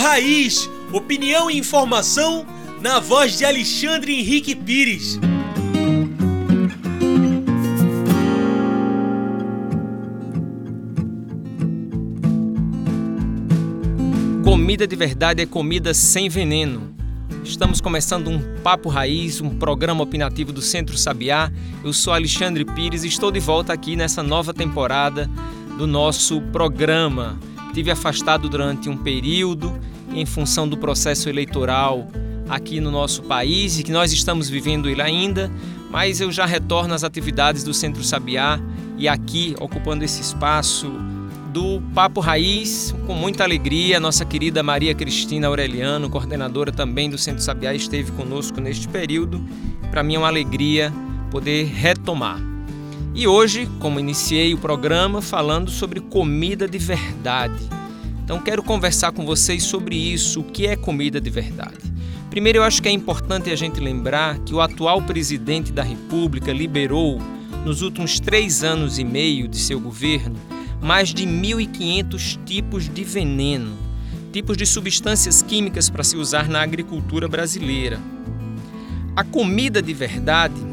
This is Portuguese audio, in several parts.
Raiz, opinião e informação na voz de Alexandre Henrique Pires. Comida de verdade é comida sem veneno. Estamos começando um Papo Raiz, um programa opinativo do Centro Sabiá. Eu sou Alexandre Pires e estou de volta aqui nessa nova temporada do nosso programa. Tive afastado durante um período em função do processo eleitoral aqui no nosso país e que nós estamos vivendo ele ainda, mas eu já retorno às atividades do Centro Sabiá e aqui ocupando esse espaço do Papo Raiz, com muita alegria, nossa querida Maria Cristina Aureliano, coordenadora também do Centro Sabiá, esteve conosco neste período. Para mim é uma alegria poder retomar. E hoje, como iniciei o programa falando sobre comida de verdade. Então quero conversar com vocês sobre isso, o que é comida de verdade. Primeiro, eu acho que é importante a gente lembrar que o atual presidente da República liberou, nos últimos três anos e meio de seu governo, mais de 1.500 tipos de veneno, tipos de substâncias químicas para se usar na agricultura brasileira. A comida de verdade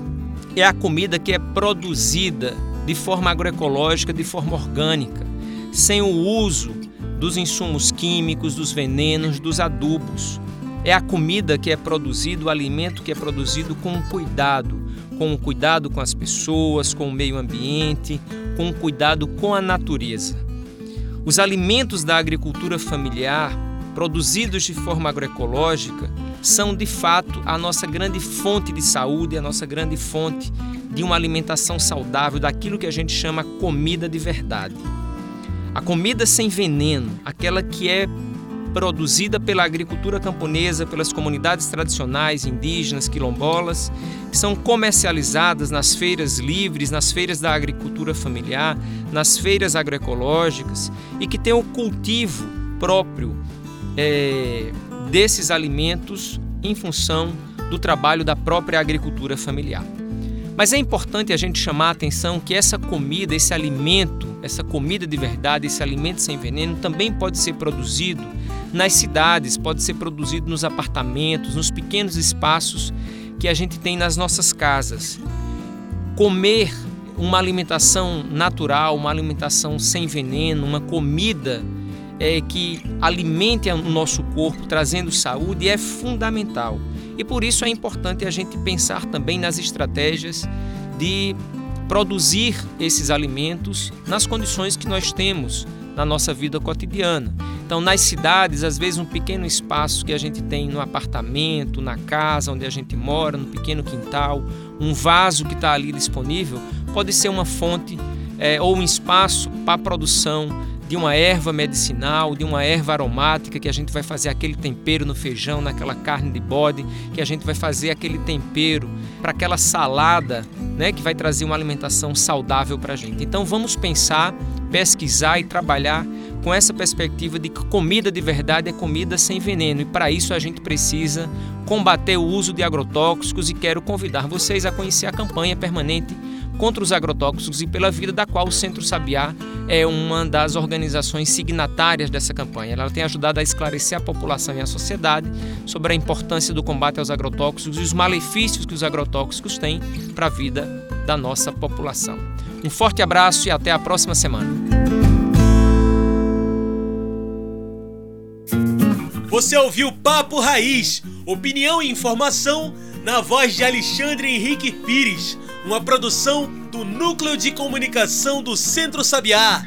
é a comida que é produzida de forma agroecológica, de forma orgânica, sem o uso dos insumos químicos, dos venenos, dos adubos. É a comida que é produzida, o alimento que é produzido com cuidado, com cuidado com as pessoas, com o meio ambiente, com cuidado com a natureza. Os alimentos da agricultura familiar, produzidos de forma agroecológica, são de fato a nossa grande fonte de saúde, a nossa grande fonte de uma alimentação saudável, daquilo que a gente chama comida de verdade. A comida sem veneno, aquela que é produzida pela agricultura camponesa, pelas comunidades tradicionais, indígenas, quilombolas, que são comercializadas nas feiras livres, nas feiras da agricultura familiar, nas feiras agroecológicas e que tem o cultivo próprio é, desses alimentos em função do trabalho da própria agricultura familiar. Mas é importante a gente chamar a atenção que essa comida, esse alimento, essa comida de verdade, esse alimento sem veneno também pode ser produzido nas cidades, pode ser produzido nos apartamentos, nos pequenos espaços que a gente tem nas nossas casas. Comer uma alimentação natural, uma alimentação sem veneno, uma comida é, que alimente o nosso corpo, trazendo saúde, é fundamental. E por isso é importante a gente pensar também nas estratégias de produzir esses alimentos nas condições que nós temos na nossa vida cotidiana. Então, nas cidades, às vezes, um pequeno espaço que a gente tem no apartamento, na casa onde a gente mora, no pequeno quintal, um vaso que está ali disponível, pode ser uma fonte é, ou um espaço para a produção de uma erva medicinal, de uma erva aromática, que a gente vai fazer aquele tempero no feijão, naquela carne de bode, que a gente vai fazer aquele tempero para aquela salada, né, que vai trazer uma alimentação saudável para a gente. Então vamos pensar, pesquisar e trabalhar com essa perspectiva de que comida de verdade é comida sem veneno e para isso a gente precisa combater o uso de agrotóxicos e quero convidar vocês a conhecer a campanha permanente contra os agrotóxicos e pela vida, da qual o Centro Sabiá é uma das organizações signatárias dessa campanha. Ela tem ajudado a esclarecer a população e a sociedade sobre a importância do combate aos agrotóxicos e os malefícios que os agrotóxicos têm para a vida da nossa população. Um forte abraço e até a próxima semana. Você ouviu Papo Raiz, opinião e informação na voz de Alexandre Henrique Pires uma produção do Núcleo de Comunicação do Centro Sabiá.